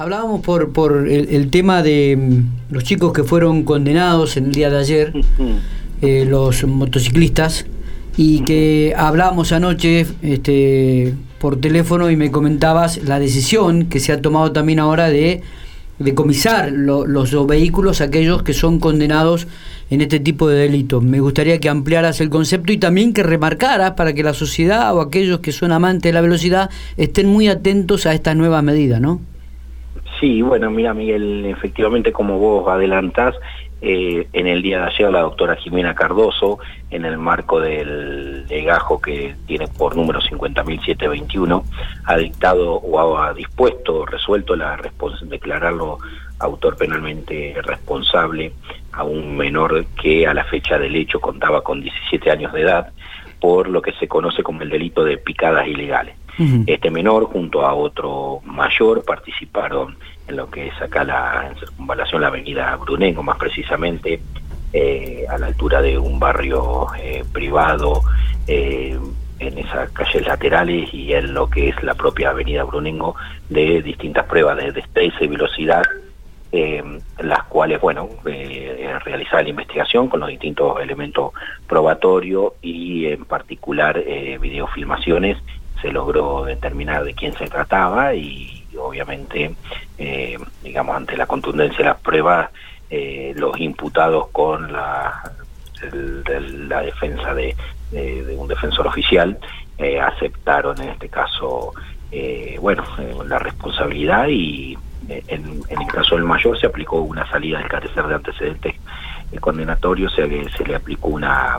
Hablábamos por, por el, tema de mm, los chicos que fueron condenados en el día de ayer, eh, los motociclistas, y que hablábamos anoche este, por teléfono y me comentabas la decisión que se ha tomado también ahora de decomisar los vehículos aquellos que son condenados en este tipo de delitos. Me gustaría que ampliaras el concepto y también que remarcaras para que la sociedad o aquellos que son amantes de la velocidad estén muy atentos a estas nuevas medidas, ¿no? Sí, bueno, mira Miguel, efectivamente como vos adelantás, eh, en el día de ayer la doctora Jimena Cardoso, en el marco del legajo que tiene por número 50.721, ha dictado o ha dispuesto, resuelto la declararlo autor penalmente responsable a un menor que a la fecha del hecho contaba con 17 años de edad por lo que se conoce como el delito de picadas ilegales. Este menor junto a otro mayor participaron en lo que es acá la en circunvalación la avenida Brunengo, más precisamente eh, a la altura de un barrio eh, privado eh, en esas calles laterales y en lo que es la propia avenida Brunengo de distintas pruebas de destreza y velocidad las cuales, bueno, eh, realizar la investigación con los distintos elementos probatorios y en particular videofilmaciones. Se logró determinar de quién se trataba y obviamente, eh, digamos, ante la contundencia de las pruebas, eh, los imputados con la, la defensa de, un defensor oficial eh, aceptaron en este caso, bueno, la responsabilidad y en, el caso del mayor se aplicó una salida del carecer de antecedentes condenatorios, que se le aplicó una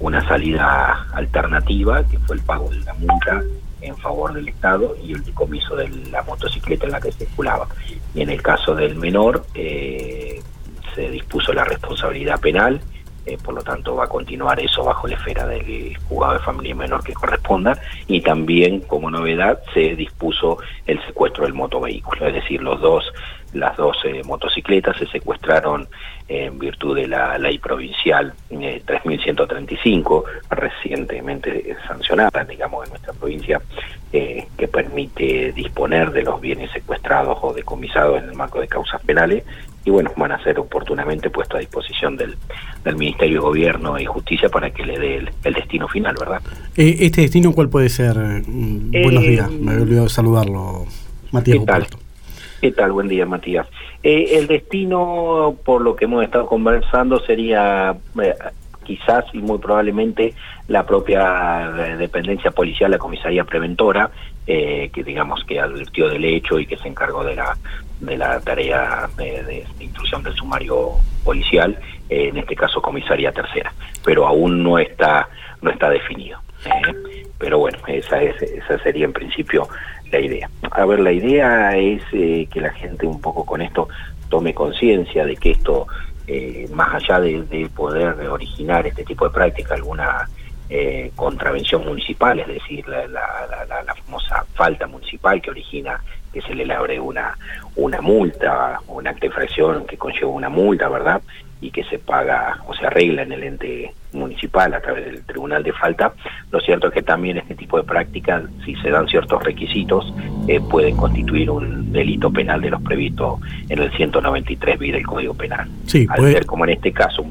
una salida alternativa, que fue el pago de la multa en favor del Estado y el decomiso de la motocicleta en la que circulaba. Y en el caso del menor eh, se dispuso la responsabilidad penal, eh, por lo tanto va a continuar eso bajo la esfera del juzgado de familia menor que corresponda y también como novedad se dispuso el secuestro del motovehículo, es decir, los dos las dos motocicletas se secuestraron en virtud de la ley provincial 3135, eh, recientemente sancionada, digamos, en nuestra provincia, eh, que permite disponer de los bienes secuestrados o decomisados en el marco de causas penales y bueno, van a ser oportunamente puestos a disposición del, del Ministerio de Gobierno y Justicia para que le dé el, destino final, ¿verdad? Eh, ¿Este destino cuál puede ser? Mm, buenos días, me he olvidado de saludarlo, Matías. ¿Qué tal? Buen día, Matías. Eh, el destino, por lo que hemos estado conversando, sería eh, quizás y muy probablemente la propia eh, dependencia policial, la comisaría preventora, que digamos que advirtió del hecho y que se encargó de la de la tarea de, de intrusión del sumario policial, en este caso comisaría tercera, pero aún no está no está definido. pero bueno, esa es esa sería en principio la idea. A ver, la idea es eh, que la gente un poco con esto tome conciencia de que esto, eh, más allá de, poder originar este tipo de práctica, alguna eh, contravención municipal, es decir, la, famosa falta municipal que origina que se le abre una, una multa, una acta de infracción que conlleva una multa, ¿verdad? Y que se paga o se arregla en el ente municipal a través del tribunal de falta, lo cierto es que también este tipo de prácticas, si se dan ciertos requisitos, eh, pueden constituir un delito penal de los previstos en el 193 b del Código Penal. Sí, Al ser como en este caso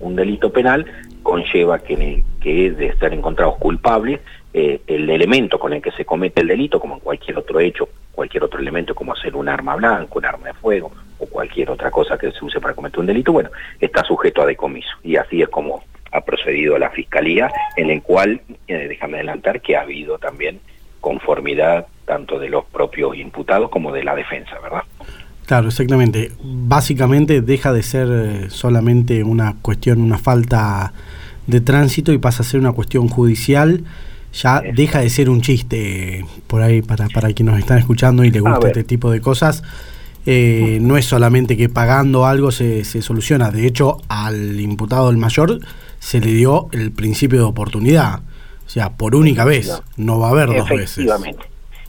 un, delito penal, conlleva que, que es de estar encontrados culpables eh, el elemento con el que se comete el delito, como en cualquier otro hecho, cualquier otro elemento como hacer un arma blanca, un arma de fuego, o cualquier otra cosa que se use para cometer un delito, bueno, está sujeto a decomiso. Y así es como ha procedido la Fiscalía, en el cual, eh, déjame adelantar, que ha habido también conformidad tanto de los propios imputados como de la defensa, ¿verdad? Claro, exactamente. Básicamente deja de ser eh, solamente una cuestión, una falta de tránsito y pasa a ser una cuestión judicial. Ya deja de ser un chiste por ahí para, para quienes nos están escuchando y le gusta este tipo de cosas eh, no es solamente que pagando algo se, se, soluciona. De hecho, al imputado del mayor se le dio el principio de oportunidad. O sea, por única vez, no va a haber dos veces. Efectivamente.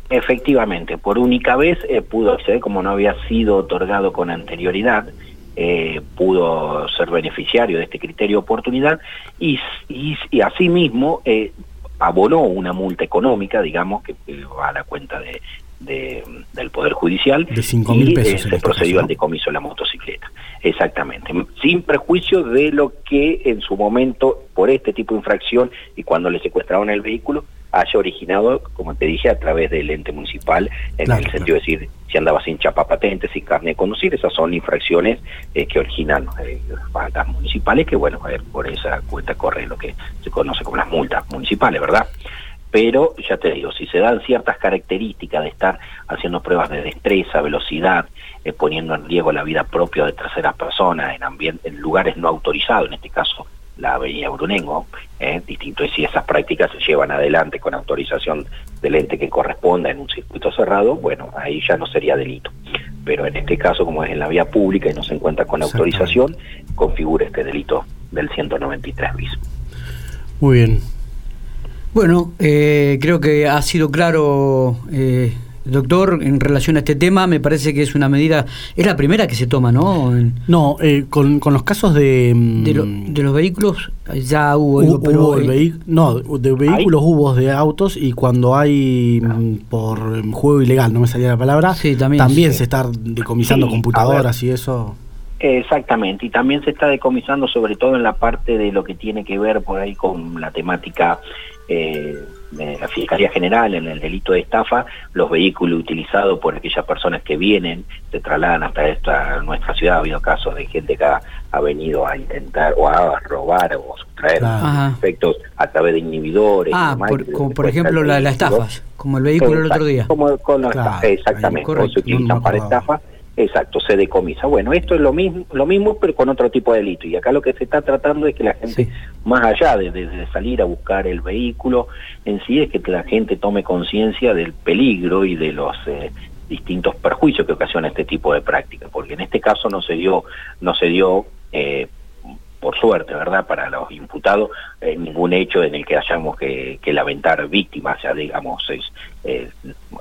Efectivamente, por única vez eh, pudo acceder, como no había sido otorgado con anterioridad, eh, pudo ser beneficiario de este criterio de oportunidad y, y, y asimismo eh, abonó una multa económica, digamos, que va a la cuenta de, del Poder Judicial de y pesos eh, se este procedió al decomiso de la motocicleta. Exactamente, sin prejuicio de lo que en su momento, por este tipo de infracción y cuando le secuestraron el vehículo, haya originado, como te dije, a través del ente municipal, en el sentido de decir, si andaba sin chapa patente, sin carne de conducir, esas son infracciones eh, que originan eh, faltas municipales, que bueno, por esa cuenta corre lo que se conoce como las multas municipales, ¿verdad? Pero ya te digo, si se dan ciertas características de estar haciendo pruebas de destreza, velocidad, eh, poniendo en riesgo la vida propia de terceras personas en, en lugares no autorizados, en este caso la avenida Brunengo, eh, distinto es si esas prácticas se llevan adelante con autorización del ente que corresponda en un circuito cerrado, bueno, ahí ya no sería delito. Pero en este caso, como es en la vía pública y no se encuentra con autorización, configura este delito del 193 bis. Muy bien. Bueno, eh, creo que ha sido claro eh, Doctor, en relación a este tema, me parece que es una medida, es la primera que se toma, ¿no? No, eh, con, los casos de, mm, de, los vehículos ya hubo, pero, no, de vehículos hubo de autos y cuando hay mm, por mm, juego ilegal, no me salía la palabra, también, se está decomisando computadoras y eso. Exactamente, y también se está decomisando sobre todo en la parte de lo que tiene que ver por ahí con la temática eh, de la Fiscalía General en el delito de estafa, los vehículos utilizados por aquellas personas que vienen, se trasladan hasta esta nuestra ciudad, ha habido casos de gente que ha, venido a intentar o a robar o sustraer efectos a través de inhibidores. Ah, como por ejemplo las estafas, como el vehículo el otro día. Como con exactamente, se utilizan para estafas Exacto, se decomisa. Bueno, esto es lo mismo, lo mismo pero con otro tipo de delito. Y acá lo que se está tratando es que la gente, más allá de, salir a buscar el vehículo en sí, es que la gente tome conciencia del peligro y de los eh, distintos perjuicios que ocasiona este tipo de práctica. Porque en este caso no se dio, no se dio eh, por suerte, ¿verdad?, para los imputados, eh, ningún hecho en el que hayamos que, lamentar víctimas, ya digamos, eh,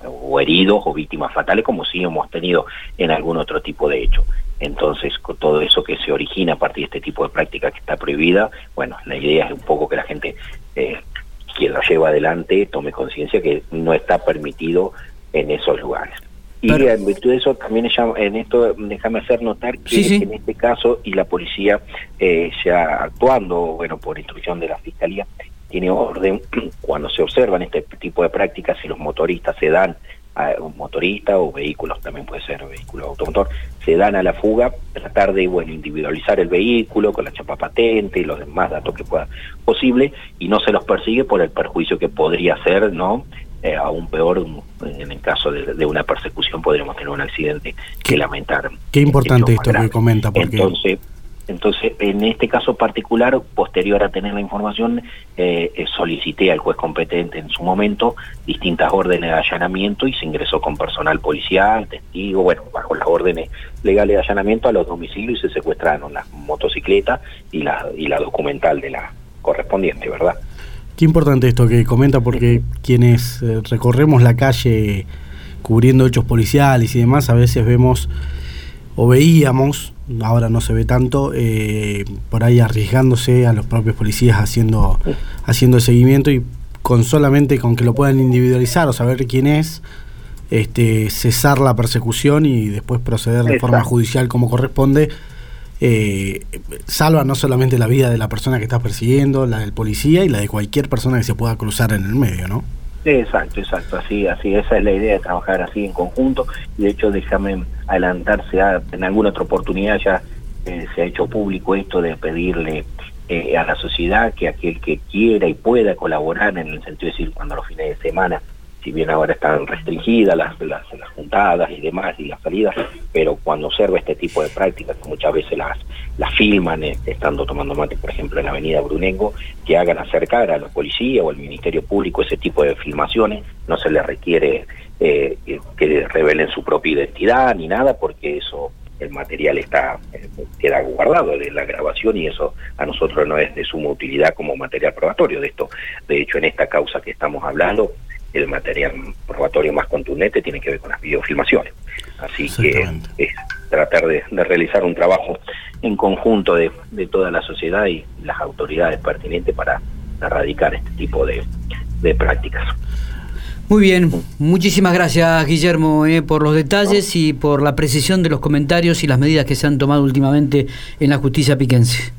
o heridos o víctimas fatales, como sí hemos tenido en algún otro tipo de hecho. Entonces, con todo eso que se origina a partir de este tipo de práctica que está prohibida, bueno, la idea es un poco que la gente, eh, quien lo lleva adelante, tome conciencia que no está permitido en esos lugares. Y en virtud de eso también en esto déjame hacer notar que en este caso y la policía eh, ya actuando, bueno, por instrucción de la fiscalía, tiene orden cuando se observan este tipo de prácticas si los motoristas se dan a un motorista o vehículos, también puede ser vehículo automotor, se dan a la fuga, tratar de bueno individualizar el vehículo con la chapa patente y los demás datos que pueda posible y no se los persigue por el perjuicio que podría ser, ¿no? Eh, aún peor, en el caso de, una persecución podríamos tener un accidente que lamentar. Qué importante esto que comenta, porque... Entonces, entonces, en este caso particular, posterior a tener la información, eh, eh, solicité al juez competente en su momento distintas órdenes de allanamiento y se ingresó con personal policial, testigo, bueno, bajo las órdenes legales de allanamiento a los domicilios y se secuestraron las motocicletas y la, y la documental de la correspondiente, ¿verdad? Qué importante esto que comenta porque quienes eh, recorremos la calle cubriendo hechos policiales y demás, a veces vemos o veíamos, ahora no se ve tanto, eh, por ahí arriesgándose a los propios policías haciendo, haciendo el seguimiento y con solamente con que lo puedan individualizar o saber quién es, este, cesar la persecución y después proceder de forma judicial como corresponde, eh, salva no solamente la vida de la persona que está persiguiendo, la del policía y la de cualquier persona que se pueda cruzar en el medio, ¿no? Exacto, exacto, así, así, esa es la idea de trabajar así en conjunto y de hecho déjame adelantarse a, en alguna otra oportunidad ya eh, se ha hecho público esto de pedirle eh, a la sociedad que aquel que quiera y pueda colaborar en el sentido de decir cuando los fines de semana si bien ahora están restringidas las, las, juntadas y demás y las salidas, pero cuando observa este tipo de prácticas, que muchas veces las, las filman eh, estando tomando mate, por ejemplo, en la avenida Brunengo, que hagan acercar a la policía o al Ministerio Público ese tipo de filmaciones, no se les requiere eh, que revelen su propia identidad ni nada, porque eso el material está eh, queda guardado de la grabación y eso a nosotros no es de suma utilidad como material probatorio de esto. De hecho, en esta causa que estamos hablando, el material probatorio más contundente tiene que ver con las videofilmaciones. Así que es tratar de, realizar un trabajo en conjunto de, toda la sociedad y las autoridades pertinentes para erradicar este tipo de, prácticas. Muy bien, muchísimas gracias Guillermo eh, por los detalles y por la precisión de los comentarios y las medidas que se han tomado últimamente en la justicia piquense.